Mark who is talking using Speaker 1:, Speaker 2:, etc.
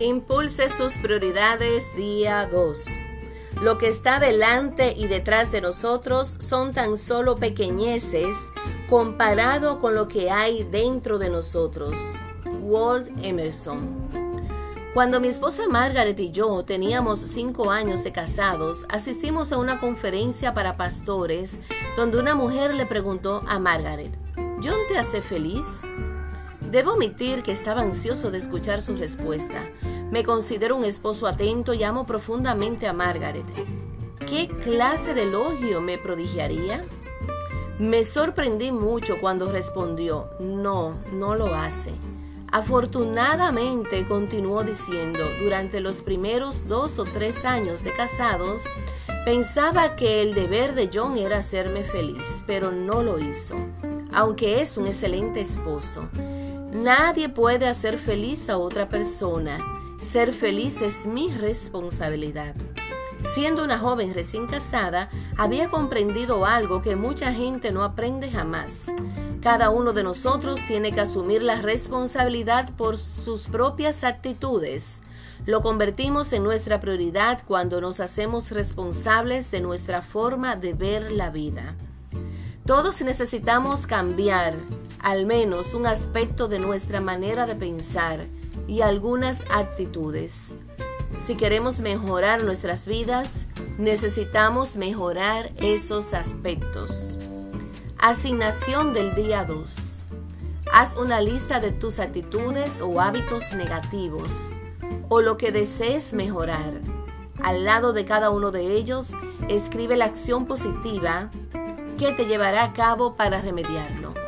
Speaker 1: Impulse sus prioridades día 2. Lo que está delante y detrás de nosotros son tan solo pequeñeces comparado con lo que hay dentro de nosotros. Walt Emerson. Cuando mi esposa Margaret y yo teníamos cinco años de casados, asistimos a una conferencia para pastores donde una mujer le preguntó a Margaret, ¿John te hace feliz? Debo admitir que estaba ansioso de escuchar su respuesta. Me considero un esposo atento y amo profundamente a Margaret. ¿Qué clase de elogio me prodigiaría? Me sorprendí mucho cuando respondió, no, no lo hace. Afortunadamente, continuó diciendo, durante los primeros dos o tres años de casados, pensaba que el deber de John era hacerme feliz, pero no lo hizo, aunque es un excelente esposo. Nadie puede hacer feliz a otra persona. Ser feliz es mi responsabilidad. Siendo una joven recién casada, había comprendido algo que mucha gente no aprende jamás. Cada uno de nosotros tiene que asumir la responsabilidad por sus propias actitudes. Lo convertimos en nuestra prioridad cuando nos hacemos responsables de nuestra forma de ver la vida. Todos necesitamos cambiar al menos un aspecto de nuestra manera de pensar y algunas actitudes. Si queremos mejorar nuestras vidas, necesitamos mejorar esos aspectos. Asignación del día 2. Haz una lista de tus actitudes o hábitos negativos o lo que desees mejorar. Al lado de cada uno de ellos, escribe la acción positiva que te llevará a cabo para remediarlo.